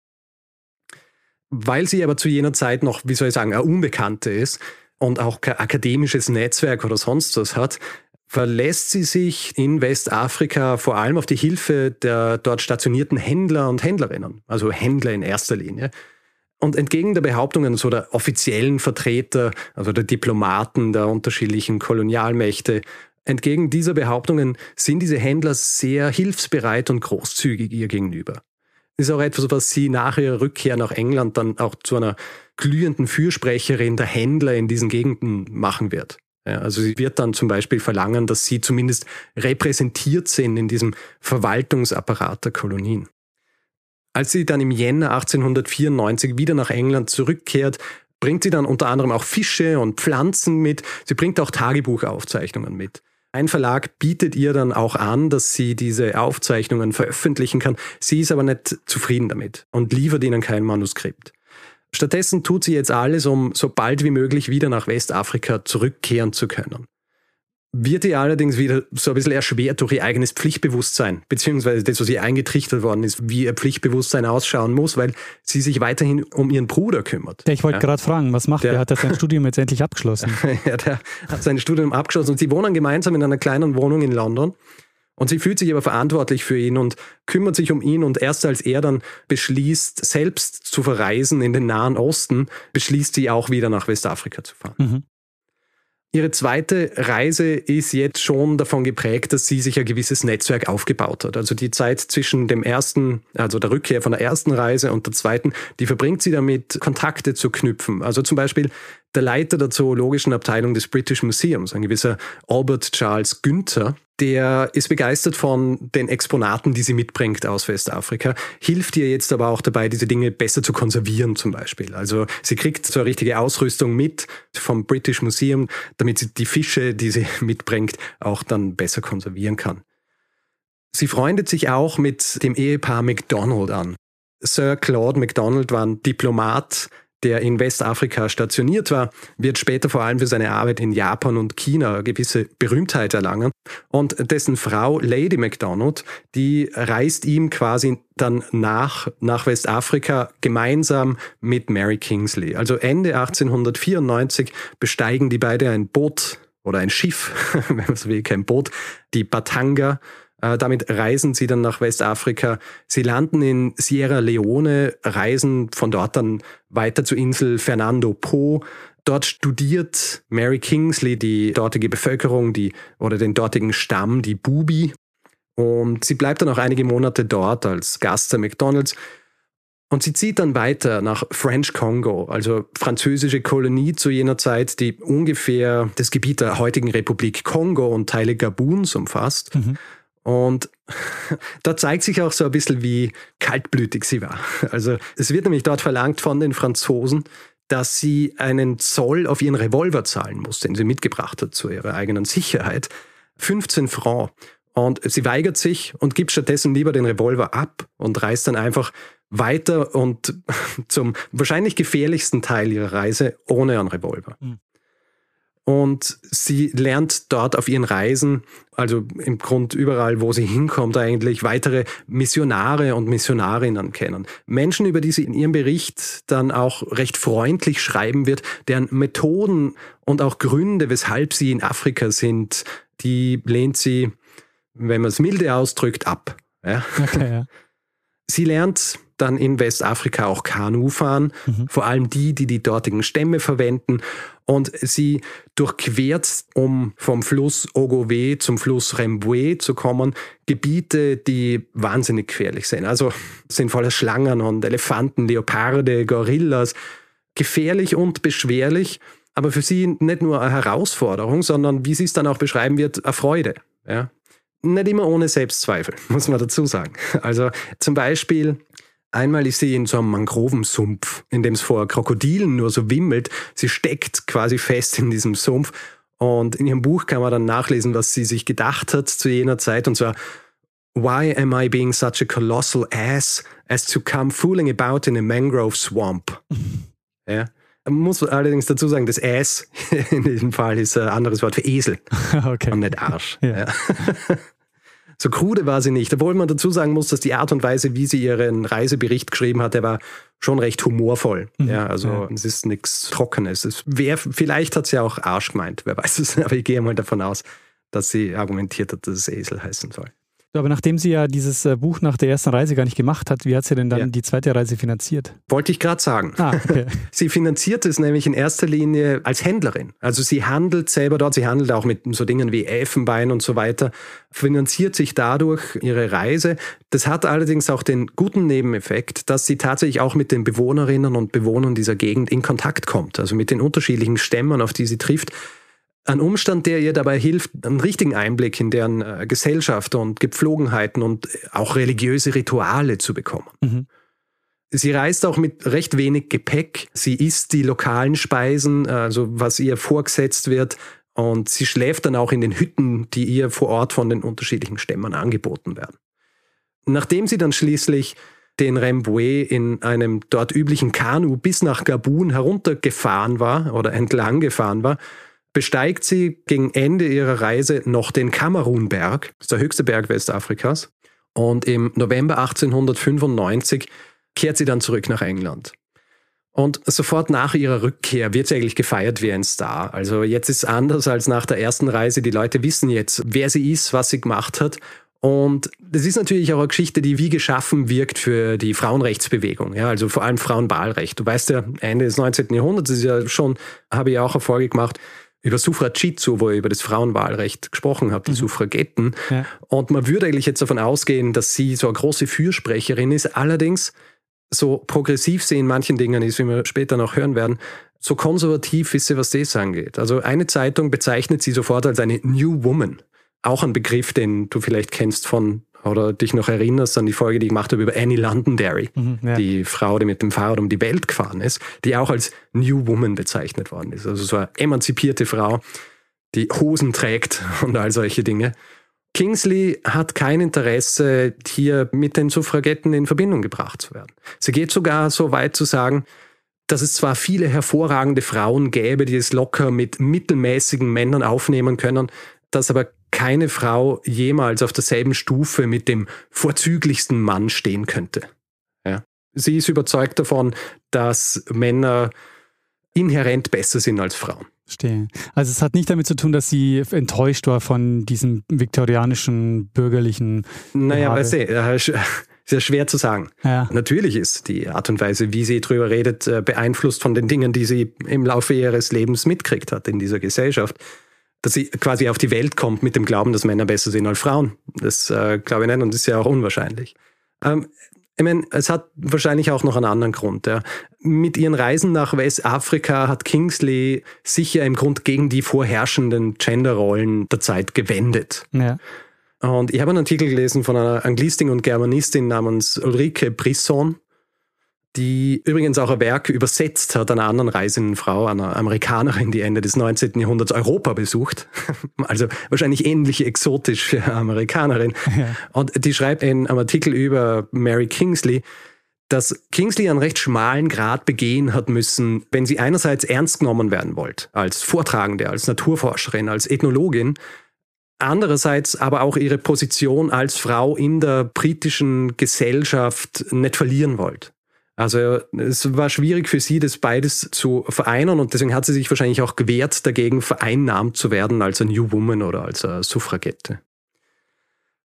Weil sie aber zu jener Zeit noch, wie soll ich sagen, eine Unbekannte ist und auch kein akademisches Netzwerk oder sonst was hat, verlässt sie sich in Westafrika vor allem auf die Hilfe der dort stationierten Händler und Händlerinnen, also Händler in erster Linie. Und entgegen der Behauptungen so der offiziellen Vertreter, also der Diplomaten der unterschiedlichen Kolonialmächte, entgegen dieser Behauptungen sind diese Händler sehr hilfsbereit und großzügig ihr gegenüber. Das ist auch etwas, was sie nach ihrer Rückkehr nach England dann auch zu einer glühenden Fürsprecherin der Händler in diesen Gegenden machen wird. Ja, also sie wird dann zum Beispiel verlangen, dass sie zumindest repräsentiert sind in diesem Verwaltungsapparat der Kolonien. Als sie dann im Jänner 1894 wieder nach England zurückkehrt, bringt sie dann unter anderem auch Fische und Pflanzen mit. Sie bringt auch Tagebuchaufzeichnungen mit. Ein Verlag bietet ihr dann auch an, dass sie diese Aufzeichnungen veröffentlichen kann. Sie ist aber nicht zufrieden damit und liefert ihnen kein Manuskript. Stattdessen tut sie jetzt alles, um so bald wie möglich wieder nach Westafrika zurückkehren zu können. Wird ihr allerdings wieder so ein bisschen erschwert durch ihr eigenes Pflichtbewusstsein, beziehungsweise das, was ihr eingetrichtert worden ist, wie ihr Pflichtbewusstsein ausschauen muss, weil sie sich weiterhin um ihren Bruder kümmert. Ich wollte ja. gerade fragen, was macht der? Der hat sein Studium jetzt endlich abgeschlossen. ja, der hat sein Studium abgeschlossen und sie wohnen gemeinsam in einer kleinen Wohnung in London. Und sie fühlt sich aber verantwortlich für ihn und kümmert sich um ihn. Und erst als er dann beschließt, selbst zu verreisen in den Nahen Osten, beschließt sie auch wieder nach Westafrika zu fahren. Mhm. Ihre zweite Reise ist jetzt schon davon geprägt, dass sie sich ein gewisses Netzwerk aufgebaut hat. Also die Zeit zwischen dem ersten, also der Rückkehr von der ersten Reise und der zweiten, die verbringt sie damit, Kontakte zu knüpfen. Also zum Beispiel der Leiter der zoologischen Abteilung des British Museums, ein gewisser Albert Charles Günther, der ist begeistert von den Exponaten, die sie mitbringt aus Westafrika, hilft ihr jetzt aber auch dabei, diese Dinge besser zu konservieren zum Beispiel. Also sie kriegt so eine richtige Ausrüstung mit vom British Museum, damit sie die Fische, die sie mitbringt, auch dann besser konservieren kann. Sie freundet sich auch mit dem Ehepaar MacDonald an. Sir Claude MacDonald war ein Diplomat, der in Westafrika stationiert war, wird später vor allem für seine Arbeit in Japan und China gewisse Berühmtheit erlangen. Und dessen Frau Lady MacDonald, die reist ihm quasi dann nach, nach Westafrika gemeinsam mit Mary Kingsley. Also Ende 1894 besteigen die beide ein Boot oder ein Schiff, wenn man so will, kein Boot, die Batanga damit reisen sie dann nach Westafrika. Sie landen in Sierra Leone, reisen von dort dann weiter zur Insel Fernando Po. Dort studiert Mary Kingsley die dortige Bevölkerung, die, oder den dortigen Stamm, die Bubi. Und sie bleibt dann auch einige Monate dort als Gast der McDonalds. Und sie zieht dann weiter nach French Congo, also französische Kolonie zu jener Zeit, die ungefähr das Gebiet der heutigen Republik Kongo und Teile Gabuns umfasst. Mhm. Und da zeigt sich auch so ein bisschen, wie kaltblütig sie war. Also es wird nämlich dort verlangt von den Franzosen, dass sie einen Zoll auf ihren Revolver zahlen muss, den sie mitgebracht hat zu ihrer eigenen Sicherheit. 15 Francs. Und sie weigert sich und gibt stattdessen lieber den Revolver ab und reist dann einfach weiter und zum wahrscheinlich gefährlichsten Teil ihrer Reise ohne einen Revolver. Mhm. Und sie lernt dort auf ihren Reisen, also im Grund überall, wo sie hinkommt, eigentlich weitere Missionare und Missionarinnen kennen. Menschen, über die sie in ihrem Bericht dann auch recht freundlich schreiben wird, deren Methoden und auch Gründe, weshalb sie in Afrika sind, die lehnt sie, wenn man es milde ausdrückt, ab. Ja? Okay, ja. Sie lernt dann in Westafrika auch Kanu fahren, mhm. vor allem die, die die dortigen Stämme verwenden. Und sie durchquert, um vom Fluss Ogowe zum Fluss Rembwe zu kommen, Gebiete, die wahnsinnig gefährlich sind. Also sind voller Schlangen und Elefanten, Leoparde, Gorillas. Gefährlich und beschwerlich, aber für sie nicht nur eine Herausforderung, sondern wie sie es dann auch beschreiben wird, eine Freude. Ja? Nicht immer ohne Selbstzweifel, muss man dazu sagen. Also zum Beispiel Einmal ist sie in so einem Mangrovensumpf, in dem es vor Krokodilen nur so wimmelt. Sie steckt quasi fest in diesem Sumpf. Und in ihrem Buch kann man dann nachlesen, was sie sich gedacht hat zu jener Zeit. Und zwar, Why am I being such a colossal ass as to come fooling about in a mangrove swamp? ja. Man muss allerdings dazu sagen, das Ass in diesem Fall ist ein anderes Wort für Esel okay. und nicht Arsch. Ja. Ja. So krude war sie nicht, obwohl man dazu sagen muss, dass die Art und Weise, wie sie ihren Reisebericht geschrieben hat, der war schon recht humorvoll. Mhm. Ja, also ja. es ist nichts Trockenes. Es wär, vielleicht hat sie auch Arsch gemeint, wer weiß es, aber ich gehe mal davon aus, dass sie argumentiert hat, dass es Esel heißen soll. Aber nachdem sie ja dieses äh, Buch nach der ersten Reise gar nicht gemacht hat, wie hat sie denn dann ja. die zweite Reise finanziert? Wollte ich gerade sagen. Ah, okay. sie finanziert es nämlich in erster Linie als Händlerin. Also sie handelt selber dort, sie handelt auch mit so Dingen wie Elfenbein und so weiter, finanziert sich dadurch ihre Reise. Das hat allerdings auch den guten Nebeneffekt, dass sie tatsächlich auch mit den Bewohnerinnen und Bewohnern dieser Gegend in Kontakt kommt. Also mit den unterschiedlichen Stämmen, auf die sie trifft. Ein Umstand, der ihr dabei hilft, einen richtigen Einblick in deren äh, Gesellschaft und Gepflogenheiten und auch religiöse Rituale zu bekommen. Mhm. Sie reist auch mit recht wenig Gepäck. Sie isst die lokalen Speisen, also was ihr vorgesetzt wird. Und sie schläft dann auch in den Hütten, die ihr vor Ort von den unterschiedlichen Stämmen angeboten werden. Nachdem sie dann schließlich den Rembwe in einem dort üblichen Kanu bis nach Gabun heruntergefahren war oder entlang gefahren war, besteigt sie gegen Ende ihrer Reise noch den Kamerunberg, das ist der höchste Berg Westafrikas. Und im November 1895 kehrt sie dann zurück nach England. Und sofort nach ihrer Rückkehr wird sie eigentlich gefeiert wie ein Star. Also jetzt ist es anders als nach der ersten Reise. Die Leute wissen jetzt, wer sie ist, was sie gemacht hat. Und das ist natürlich auch eine Geschichte, die wie geschaffen wirkt für die Frauenrechtsbewegung. Ja, also vor allem Frauenwahlrecht. Du weißt ja, Ende des 19. Jahrhunderts ist ja schon, habe ich auch Erfolge gemacht, über Suffragitsu, wo ich über das Frauenwahlrecht gesprochen habe, die mhm. Suffragetten. Ja. Und man würde eigentlich jetzt davon ausgehen, dass sie so eine große Fürsprecherin ist. Allerdings, so progressiv sie in manchen Dingen ist, wie wir später noch hören werden, so konservativ ist sie, was das angeht. Also eine Zeitung bezeichnet sie sofort als eine New Woman. Auch ein Begriff, den du vielleicht kennst von oder dich noch erinnerst an die Folge, die ich gemacht habe über Annie Londonderry, mhm, ja. die Frau, die mit dem Fahrrad um die Welt gefahren ist, die auch als New Woman bezeichnet worden ist. Also so eine emanzipierte Frau, die Hosen trägt und all solche Dinge. Kingsley hat kein Interesse, hier mit den Suffragetten in Verbindung gebracht zu werden. Sie geht sogar so weit zu sagen, dass es zwar viele hervorragende Frauen gäbe, die es locker mit mittelmäßigen Männern aufnehmen können, dass aber keine Frau jemals auf derselben Stufe mit dem vorzüglichsten Mann stehen könnte. Ja. Sie ist überzeugt davon, dass Männer inhärent besser sind als Frauen. Verstehe. Also es hat nicht damit zu tun, dass sie enttäuscht war von diesem viktorianischen bürgerlichen. Naja, weißt du, äh, ist ja schwer zu sagen. Ja. Natürlich ist die Art und Weise, wie sie drüber redet, äh, beeinflusst von den Dingen, die sie im Laufe ihres Lebens mitkriegt hat in dieser Gesellschaft dass sie quasi auf die Welt kommt mit dem Glauben, dass Männer besser sind als Frauen. Das äh, glaube ich nicht und das ist ja auch unwahrscheinlich. Ähm, ich meine, es hat wahrscheinlich auch noch einen anderen Grund. Ja. Mit ihren Reisen nach Westafrika hat Kingsley sich ja im Grund gegen die vorherrschenden Genderrollen der Zeit gewendet. Ja. Und ich habe einen Artikel gelesen von einer Anglistin und Germanistin namens Ulrike Brisson, die übrigens auch ein Werk übersetzt hat einer anderen reisenden Frau, einer Amerikanerin, die Ende des 19. Jahrhunderts Europa besucht. Also wahrscheinlich ähnlich exotisch für eine Amerikanerin. Ja. Und die schreibt in einem Artikel über Mary Kingsley, dass Kingsley einen recht schmalen Grad begehen hat müssen, wenn sie einerseits ernst genommen werden wollte, als Vortragende, als Naturforscherin, als Ethnologin, andererseits aber auch ihre Position als Frau in der britischen Gesellschaft nicht verlieren wollte. Also es war schwierig für sie, das beides zu vereinen und deswegen hat sie sich wahrscheinlich auch gewehrt, dagegen vereinnahmt zu werden als eine New Woman oder als eine Suffragette.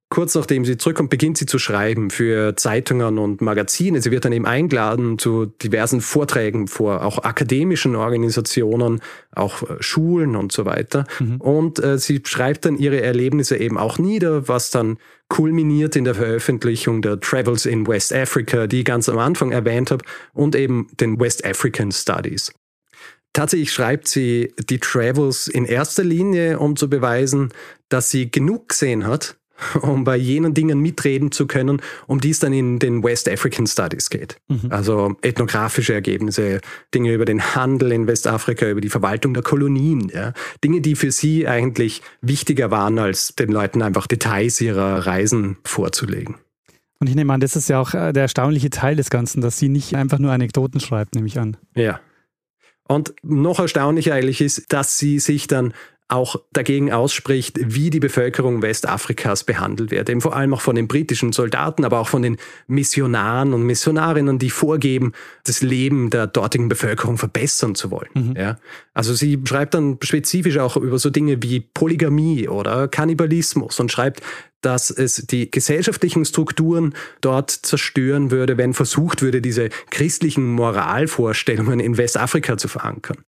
Kurz nachdem sie zurückkommt, beginnt sie zu schreiben für Zeitungen und Magazine. Sie wird dann eben eingeladen zu diversen Vorträgen vor auch akademischen Organisationen, auch äh, Schulen und so weiter. Mhm. Und äh, sie schreibt dann ihre Erlebnisse eben auch nieder, was dann kulminiert in der Veröffentlichung der Travels in West Africa, die ich ganz am Anfang erwähnt habe, und eben den West African Studies. Tatsächlich schreibt sie die Travels in erster Linie, um zu beweisen, dass sie genug gesehen hat, um bei jenen Dingen mitreden zu können, um die es dann in den West African Studies geht. Mhm. Also ethnografische Ergebnisse, Dinge über den Handel in Westafrika, über die Verwaltung der Kolonien. Ja. Dinge, die für sie eigentlich wichtiger waren, als den Leuten einfach Details ihrer Reisen vorzulegen. Und ich nehme an, das ist ja auch äh, der erstaunliche Teil des Ganzen, dass sie nicht einfach nur Anekdoten schreibt, nehme ich an. Ja. Und noch erstaunlicher eigentlich ist, dass sie sich dann auch dagegen ausspricht, wie die Bevölkerung Westafrikas behandelt wird. Eben vor allem auch von den britischen Soldaten, aber auch von den Missionaren und Missionarinnen, die vorgeben, das Leben der dortigen Bevölkerung verbessern zu wollen. Mhm. Ja? Also sie schreibt dann spezifisch auch über so Dinge wie Polygamie oder Kannibalismus und schreibt, dass es die gesellschaftlichen Strukturen dort zerstören würde, wenn versucht würde, diese christlichen Moralvorstellungen in Westafrika zu verankern.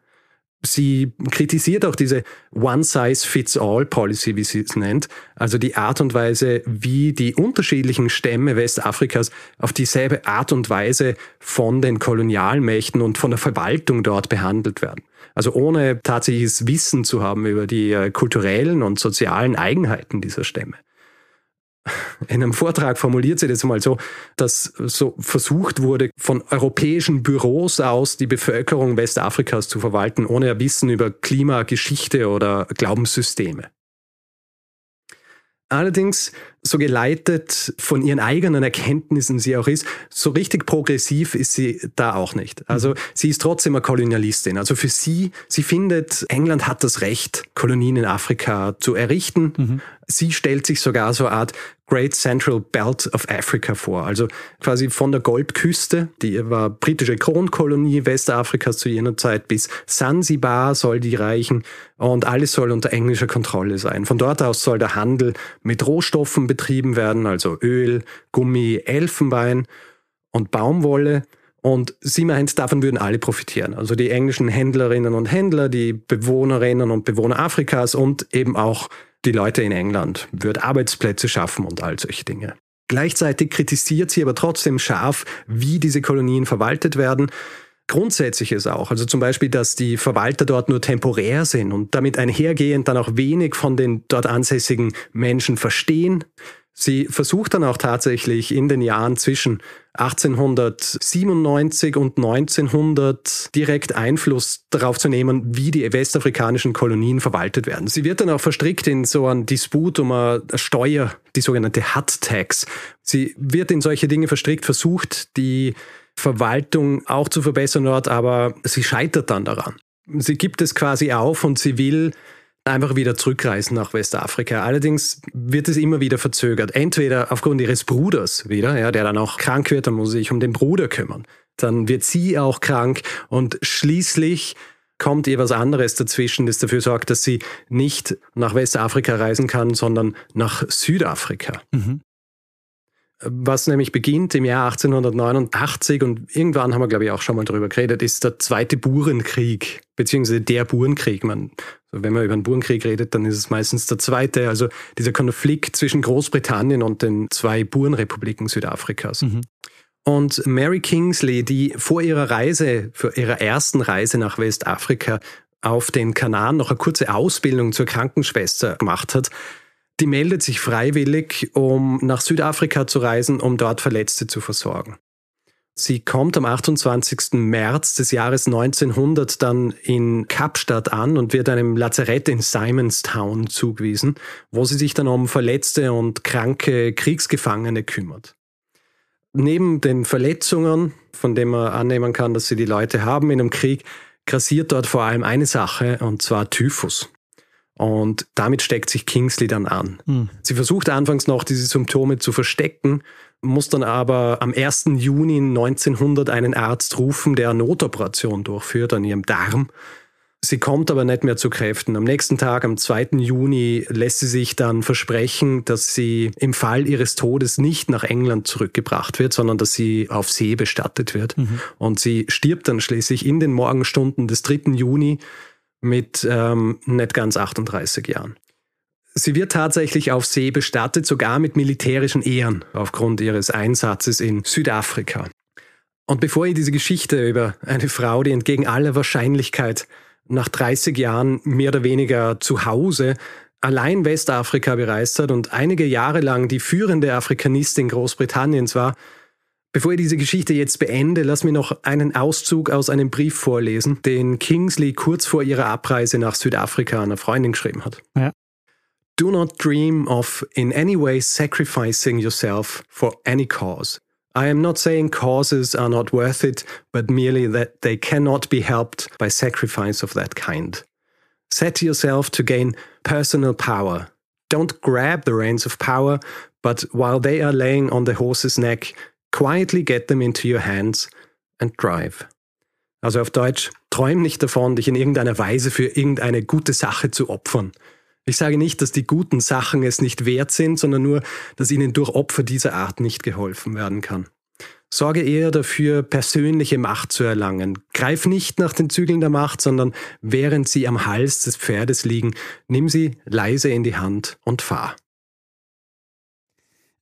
Sie kritisiert auch diese One-Size-Fits-All-Policy, wie sie es nennt, also die Art und Weise, wie die unterschiedlichen Stämme Westafrikas auf dieselbe Art und Weise von den Kolonialmächten und von der Verwaltung dort behandelt werden. Also ohne tatsächliches Wissen zu haben über die äh, kulturellen und sozialen Eigenheiten dieser Stämme in einem Vortrag formuliert sie das mal so, dass so versucht wurde, von europäischen Büros aus die Bevölkerung Westafrikas zu verwalten, ohne Wissen über Klima, Geschichte oder Glaubenssysteme. Allerdings, so geleitet von ihren eigenen Erkenntnissen sie auch ist, so richtig progressiv ist sie da auch nicht. Also mhm. sie ist trotzdem eine Kolonialistin. Also für sie, sie findet, England hat das Recht, Kolonien in Afrika zu errichten. Mhm. Sie stellt sich sogar so eine Art Great Central Belt of Africa vor. Also quasi von der Goldküste, die war britische Kronkolonie Westafrikas zu jener Zeit, bis Sansibar soll die reichen und alles soll unter englischer Kontrolle sein. Von dort aus soll der Handel mit Rohstoffen betrieben werden, also Öl, Gummi, Elfenbein und Baumwolle. Und sie meint, davon würden alle profitieren. Also die englischen Händlerinnen und Händler, die Bewohnerinnen und Bewohner Afrikas und eben auch die Leute in England, wird Arbeitsplätze schaffen und all solche Dinge. Gleichzeitig kritisiert sie aber trotzdem scharf, wie diese Kolonien verwaltet werden. Grundsätzlich ist auch, also zum Beispiel, dass die Verwalter dort nur temporär sind und damit einhergehend dann auch wenig von den dort ansässigen Menschen verstehen. Sie versucht dann auch tatsächlich in den Jahren zwischen 1897 und 1900 direkt Einfluss darauf zu nehmen, wie die westafrikanischen Kolonien verwaltet werden. Sie wird dann auch verstrickt in so einen Disput um eine Steuer, die sogenannte Hut Tax. Sie wird in solche Dinge verstrickt, versucht die Verwaltung auch zu verbessern dort, aber sie scheitert dann daran. Sie gibt es quasi auf und sie will einfach wieder zurückreisen nach Westafrika. Allerdings wird es immer wieder verzögert. Entweder aufgrund ihres Bruders wieder, ja, der dann auch krank wird, dann muss sie sich um den Bruder kümmern. Dann wird sie auch krank und schließlich kommt ihr was anderes dazwischen, das dafür sorgt, dass sie nicht nach Westafrika reisen kann, sondern nach Südafrika. Mhm was nämlich beginnt im Jahr 1889 und irgendwann haben wir, glaube ich, auch schon mal darüber geredet, ist der zweite Burenkrieg, beziehungsweise der Burenkrieg. Man, wenn man über einen Burenkrieg redet, dann ist es meistens der zweite, also dieser Konflikt zwischen Großbritannien und den zwei Burenrepubliken Südafrikas. Mhm. Und Mary Kingsley, die vor ihrer Reise, vor ihrer ersten Reise nach Westafrika auf den Kanaren noch eine kurze Ausbildung zur Krankenschwester gemacht hat, die meldet sich freiwillig, um nach Südafrika zu reisen, um dort Verletzte zu versorgen. Sie kommt am 28. März des Jahres 1900 dann in Kapstadt an und wird einem Lazarett in Simonstown zugewiesen, wo sie sich dann um verletzte und kranke Kriegsgefangene kümmert. neben den Verletzungen, von denen man annehmen kann, dass sie die Leute haben in einem Krieg, grassiert dort vor allem eine Sache, und zwar Typhus. Und damit steckt sich Kingsley dann an. Mhm. Sie versucht anfangs noch, diese Symptome zu verstecken, muss dann aber am 1. Juni 1900 einen Arzt rufen, der eine Notoperation durchführt an ihrem Darm. Sie kommt aber nicht mehr zu Kräften. Am nächsten Tag, am 2. Juni, lässt sie sich dann versprechen, dass sie im Fall ihres Todes nicht nach England zurückgebracht wird, sondern dass sie auf See bestattet wird. Mhm. Und sie stirbt dann schließlich in den Morgenstunden des 3. Juni mit ähm, nicht ganz 38 Jahren. Sie wird tatsächlich auf See bestattet, sogar mit militärischen Ehren aufgrund ihres Einsatzes in Südafrika. Und bevor ich diese Geschichte über eine Frau, die entgegen aller Wahrscheinlichkeit nach 30 Jahren mehr oder weniger zu Hause allein Westafrika bereist hat und einige Jahre lang die führende Afrikanistin Großbritanniens war, Bevor ich diese Geschichte jetzt beende, lass mir noch einen Auszug aus einem Brief vorlesen, den Kingsley kurz vor ihrer Abreise nach Südafrika einer Freundin geschrieben hat. Ja. Do not dream of in any way sacrificing yourself for any cause. I am not saying causes are not worth it, but merely that they cannot be helped by sacrifice of that kind. Set yourself to gain personal power. Don't grab the reins of power, but while they are laying on the horse's neck, quietly get them into your hands and drive. Also auf Deutsch, träum nicht davon, dich in irgendeiner Weise für irgendeine gute Sache zu opfern. Ich sage nicht, dass die guten Sachen es nicht wert sind, sondern nur, dass ihnen durch Opfer dieser Art nicht geholfen werden kann. Sorge eher dafür, persönliche Macht zu erlangen. Greif nicht nach den Zügeln der Macht, sondern während sie am Hals des Pferdes liegen, nimm sie leise in die Hand und fahr.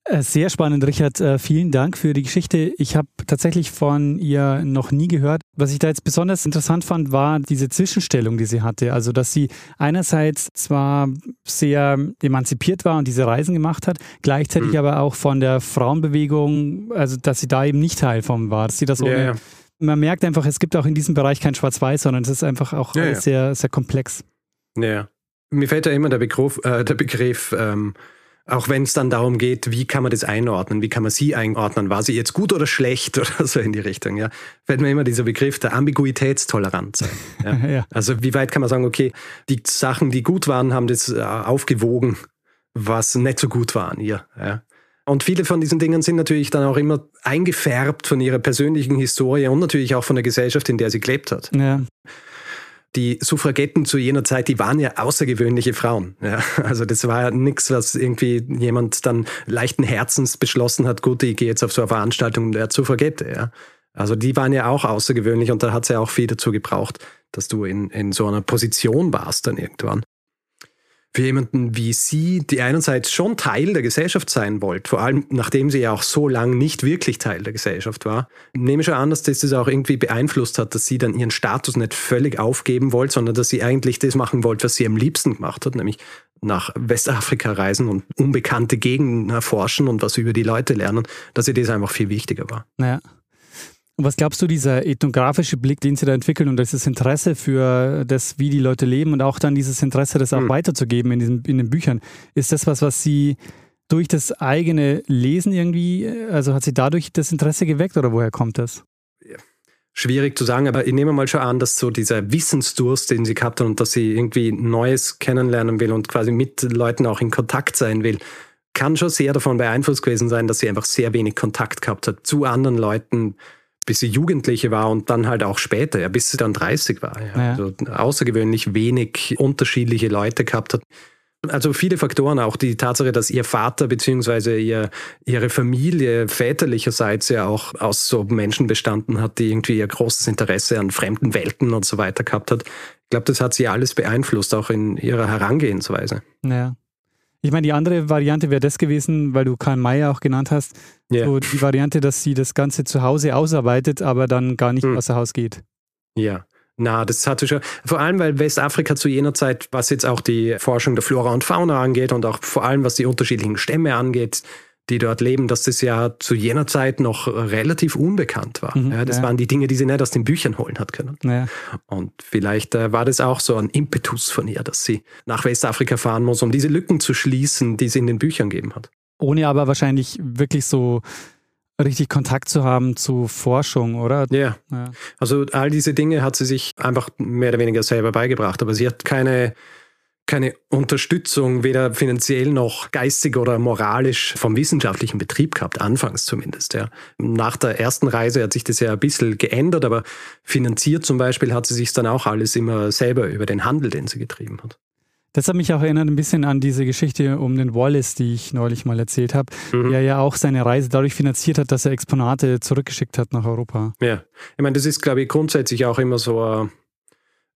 Äh, sehr spannend, Richard. Äh, vielen Dank für die Geschichte. Ich habe tatsächlich von ihr noch nie gehört. Was ich da jetzt besonders interessant fand, war diese Zwischenstellung, die sie hatte. Also, dass sie einerseits zwar sehr emanzipiert war und diese Reisen gemacht hat, gleichzeitig mhm. aber auch von der Frauenbewegung, also dass sie da eben nicht Teil von war. Dass sie das ja, ohne, ja. Man merkt einfach, es gibt auch in diesem Bereich kein Schwarz-Weiß, sondern es ist einfach auch ja, sehr, sehr komplex. Ja. Mir fällt ja immer der Begriff, äh, der Begriff ähm, auch wenn es dann darum geht, wie kann man das einordnen, wie kann man sie einordnen, war sie jetzt gut oder schlecht oder so in die Richtung, ja. Fällt mir immer dieser Begriff der Ambiguitätstoleranz ein. Ja? ja. Also wie weit kann man sagen, okay, die Sachen, die gut waren, haben das äh, aufgewogen, was nicht so gut war an ihr. Ja? Und viele von diesen Dingen sind natürlich dann auch immer eingefärbt von ihrer persönlichen Historie und natürlich auch von der Gesellschaft, in der sie gelebt hat. Ja die Suffragetten zu jener Zeit, die waren ja außergewöhnliche Frauen. Ja, also das war ja nichts, was irgendwie jemand dann leichten Herzens beschlossen hat, gut, ich gehe jetzt auf so eine Veranstaltung der Suffragette. Ja. Also die waren ja auch außergewöhnlich und da hat es ja auch viel dazu gebraucht, dass du in, in so einer Position warst dann irgendwann für jemanden wie Sie, die einerseits schon Teil der Gesellschaft sein wollt, vor allem nachdem sie ja auch so lange nicht wirklich Teil der Gesellschaft war, nehme ich schon an, dass das auch irgendwie beeinflusst hat, dass Sie dann Ihren Status nicht völlig aufgeben wollt, sondern dass Sie eigentlich das machen wollt, was sie am liebsten gemacht hat, nämlich nach Westafrika reisen und unbekannte Gegenden erforschen und was über die Leute lernen, dass ihr das einfach viel wichtiger war. Naja. Und was glaubst du, dieser ethnografische Blick, den sie da entwickeln und dieses Interesse für das, wie die Leute leben und auch dann dieses Interesse, das auch hm. weiterzugeben in, diesen, in den Büchern, ist das was, was sie durch das eigene Lesen irgendwie, also hat sie dadurch das Interesse geweckt oder woher kommt das? Schwierig zu sagen, aber ich nehme mal schon an, dass so dieser Wissensdurst, den sie gehabt hat und dass sie irgendwie Neues kennenlernen will und quasi mit Leuten auch in Kontakt sein will, kann schon sehr davon beeinflusst gewesen sein, dass sie einfach sehr wenig Kontakt gehabt hat zu anderen Leuten, bis sie Jugendliche war und dann halt auch später, ja, bis sie dann 30 war. Ja. Ja. Also außergewöhnlich wenig unterschiedliche Leute gehabt hat. Also viele Faktoren, auch die Tatsache, dass ihr Vater bzw. Ihr, ihre Familie väterlicherseits ja auch aus so Menschen bestanden hat, die irgendwie ihr großes Interesse an fremden Welten und so weiter gehabt hat. Ich glaube, das hat sie alles beeinflusst, auch in ihrer Herangehensweise. Ja. Ich meine, die andere Variante wäre das gewesen, weil du Karl Mayer auch genannt hast, yeah. so die Variante, dass sie das Ganze zu Hause ausarbeitet, aber dann gar nicht hm. außer Haus geht. Ja. Na, das hatte schon, vor allem weil Westafrika zu jener Zeit, was jetzt auch die Forschung der Flora und Fauna angeht und auch vor allem was die unterschiedlichen Stämme angeht, die dort leben, dass das ja zu jener Zeit noch relativ unbekannt war. Mhm, ja, das ja. waren die Dinge, die sie nicht aus den Büchern holen hat können. Ja. Und vielleicht äh, war das auch so ein Impetus von ihr, dass sie nach Westafrika fahren muss, um diese Lücken zu schließen, die sie in den Büchern gegeben hat. Ohne aber wahrscheinlich wirklich so richtig Kontakt zu haben zu Forschung, oder? Ja. ja. Also all diese Dinge hat sie sich einfach mehr oder weniger selber beigebracht, aber sie hat keine keine Unterstützung, weder finanziell noch geistig oder moralisch vom wissenschaftlichen Betrieb gehabt, anfangs zumindest. Ja. Nach der ersten Reise hat sich das ja ein bisschen geändert, aber finanziert zum Beispiel hat sie sich dann auch alles immer selber über den Handel, den sie getrieben hat. Das hat mich auch erinnert ein bisschen an diese Geschichte um den Wallace, die ich neulich mal erzählt habe, mhm. der ja auch seine Reise dadurch finanziert hat, dass er Exponate zurückgeschickt hat nach Europa. Ja, ich meine, das ist, glaube ich, grundsätzlich auch immer so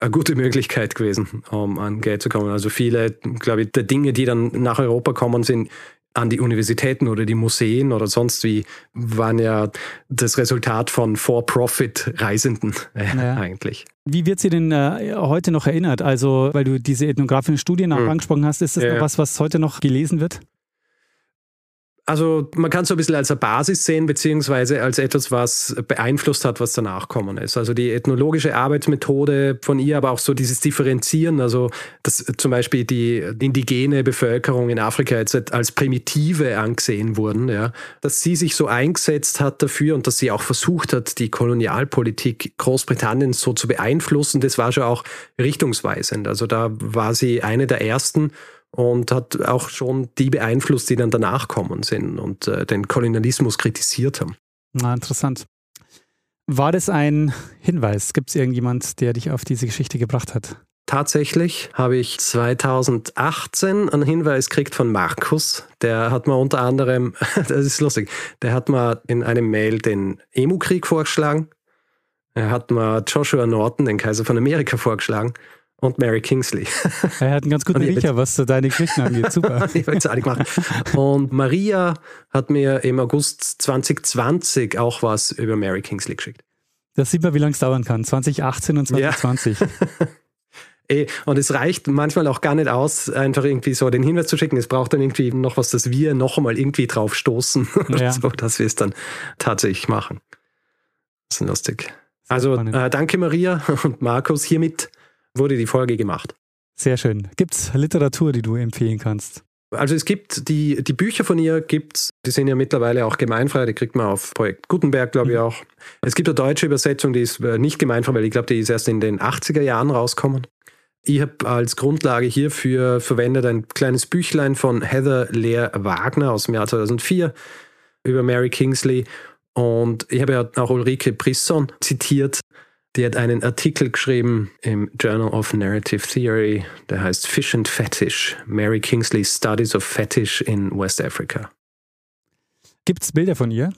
eine gute Möglichkeit gewesen, um an Geld zu kommen. Also viele, glaube ich, der Dinge, die dann nach Europa kommen, sind an die Universitäten oder die Museen oder sonst wie, waren ja das Resultat von For-Profit-Reisenden äh, ja. eigentlich. Wie wird sie denn äh, heute noch erinnert? Also, weil du diese ethnografischen Studien auch hm. angesprochen hast, ist das ja. noch was, was heute noch gelesen wird? Also man kann es so ein bisschen als eine Basis sehen, beziehungsweise als etwas, was beeinflusst hat, was danach kommen ist. Also die ethnologische Arbeitsmethode von ihr, aber auch so dieses Differenzieren, also dass zum Beispiel die indigene Bevölkerung in Afrika jetzt als primitive angesehen wurden, ja, dass sie sich so eingesetzt hat dafür und dass sie auch versucht hat, die Kolonialpolitik Großbritanniens so zu beeinflussen, das war schon auch richtungsweisend. Also da war sie eine der ersten, und hat auch schon die beeinflusst, die dann danach kommen sind und äh, den Kolonialismus kritisiert haben. Na, interessant. War das ein Hinweis? Gibt es irgendjemand, der dich auf diese Geschichte gebracht hat? Tatsächlich habe ich 2018 einen Hinweis gekriegt von Markus. Der hat mir unter anderem, das ist lustig, der hat mir in einem Mail den Emu-Krieg vorgeschlagen. Er hat mir Joshua Norton, den Kaiser von Amerika, vorgeschlagen und Mary Kingsley. Er hat einen ganz guten Riecher, was deine Geschichten angeht. Super. ich es auch gemacht. Und Maria hat mir im August 2020 auch was über Mary Kingsley geschickt. Das sieht man, wie lange es dauern kann. 2018 und 2020. Ja. Eh, und es reicht manchmal auch gar nicht aus, einfach irgendwie so den Hinweis zu schicken. Es braucht dann irgendwie noch was, dass wir noch einmal irgendwie drauf stoßen, ja. so, dass wir es dann tatsächlich machen. Das ist lustig. Also äh, danke Maria und Markus hiermit wurde die Folge gemacht. Sehr schön. Gibt es Literatur, die du empfehlen kannst? Also es gibt die, die Bücher von ihr gibt's, die sind ja mittlerweile auch gemeinfrei, die kriegt man auf Projekt Gutenberg, glaube ich mhm. auch. Es gibt eine deutsche Übersetzung, die ist äh, nicht gemeinfrei, weil ich glaube, die ist erst in den 80er Jahren rausgekommen. Ich habe als Grundlage hierfür verwendet ein kleines Büchlein von Heather Lear Wagner aus dem Jahr 2004 über Mary Kingsley. Und ich habe ja auch Ulrike Brisson zitiert, die hat einen Artikel geschrieben im Journal of Narrative Theory, der heißt Fish and Fetish, Mary Kingsley Studies of Fetish in West Africa. Gibt es Bilder von ihr?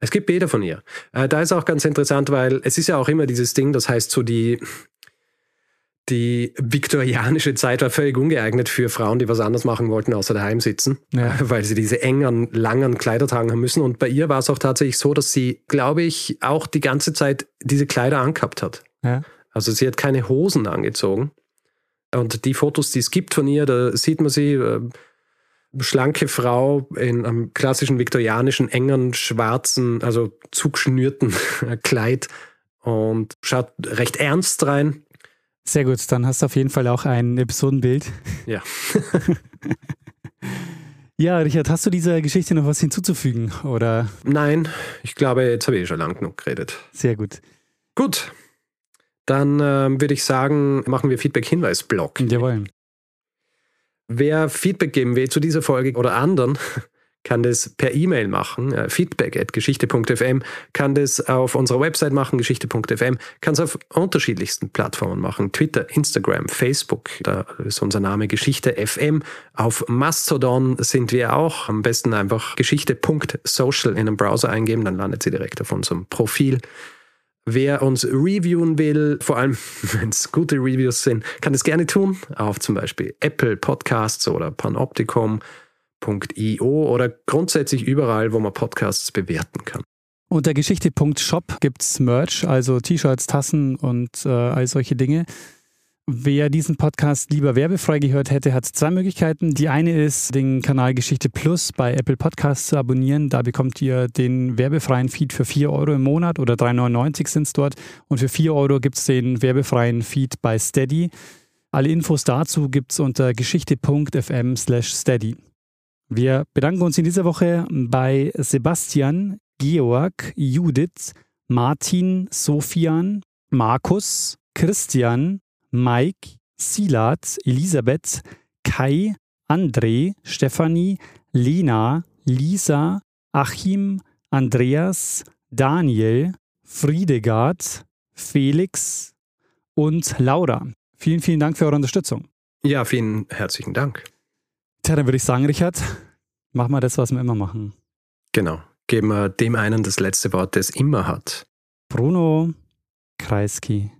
Es gibt Bilder von ihr. Äh, da ist auch ganz interessant, weil es ist ja auch immer dieses Ding, das heißt so die, die viktorianische Zeit war völlig ungeeignet für Frauen, die was anderes machen wollten, außer daheim sitzen, ja. weil sie diese engen, langen Kleider tragen haben müssen. Und bei ihr war es auch tatsächlich so, dass sie, glaube ich, auch die ganze Zeit diese Kleider angehabt hat. Ja. Also sie hat keine Hosen angezogen. Und die Fotos, die es gibt von ihr, da sieht man sie, äh, schlanke Frau in einem klassischen viktorianischen, engen, schwarzen, also zugschnürten Kleid und schaut recht ernst rein sehr gut, dann hast du auf jeden Fall auch ein Episodenbild. Ja. ja, Richard, hast du dieser Geschichte noch was hinzuzufügen? Oder? Nein, ich glaube, jetzt habe ich schon lang genug geredet. Sehr gut. Gut. Dann ähm, würde ich sagen, machen wir Feedback-Hinweis-Blog. Jawohl. Wer Feedback geben will zu dieser Folge oder anderen, kann das per E-Mail machen, äh, feedback at geschichte.fm, kann das auf unserer Website machen, geschichte.fm, kann es auf unterschiedlichsten Plattformen machen, Twitter, Instagram, Facebook, da ist unser Name Geschichte FM. Auf Mastodon sind wir auch, am besten einfach geschichte.social in einem Browser eingeben, dann landet sie direkt auf unserem Profil. Wer uns reviewen will, vor allem wenn es gute Reviews sind, kann das gerne tun, auf zum Beispiel Apple Podcasts oder Panopticon geschichte.io oder grundsätzlich überall, wo man Podcasts bewerten kann. Unter geschichte.shop gibt es Merch, also T-Shirts, Tassen und äh, all solche Dinge. Wer diesen Podcast lieber werbefrei gehört hätte, hat zwei Möglichkeiten. Die eine ist, den Kanal Geschichte Plus bei Apple Podcasts zu abonnieren. Da bekommt ihr den werbefreien Feed für 4 Euro im Monat oder 3,99 sind es dort. Und für 4 Euro gibt es den werbefreien Feed bei Steady. Alle Infos dazu gibt es unter geschichte.fm slash steady. Wir bedanken uns in dieser Woche bei Sebastian, Georg, Judith, Martin, Sofian, Markus, Christian, Mike, Silat, Elisabeth, Kai, André, Stefanie, Lena, Lisa, Achim, Andreas, Daniel, Friedegard, Felix und Laura. Vielen, vielen Dank für eure Unterstützung. Ja, vielen herzlichen Dank. Tja, dann würde ich sagen, Richard, machen wir das, was wir immer machen. Genau. Geben wir dem einen das letzte Wort, das immer hat. Bruno Kreisky.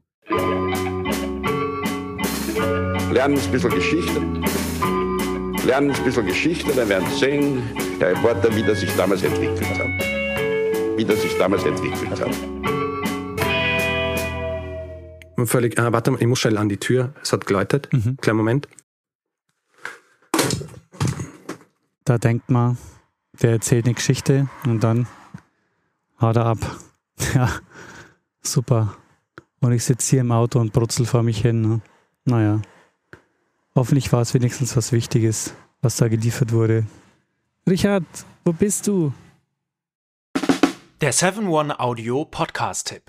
Lernen ein bisschen Geschichte. Lernen ein bisschen Geschichte, dann werden Sie sehen, der Reporter, wie das sich damals entwickelt hat. Wie das sich damals entwickelt hat. Völlig, ah, warte mal, ich muss schnell an die Tür. Es hat geläutet. Mhm. Kleinen Moment. Da denkt man, der erzählt eine Geschichte und dann haut er ab. Ja, super. Und ich sitze hier im Auto und brutzel vor mich hin. Ne? Naja, hoffentlich war es wenigstens was Wichtiges, was da geliefert wurde. Richard, wo bist du? Der 7-One Audio Podcast-Tipp.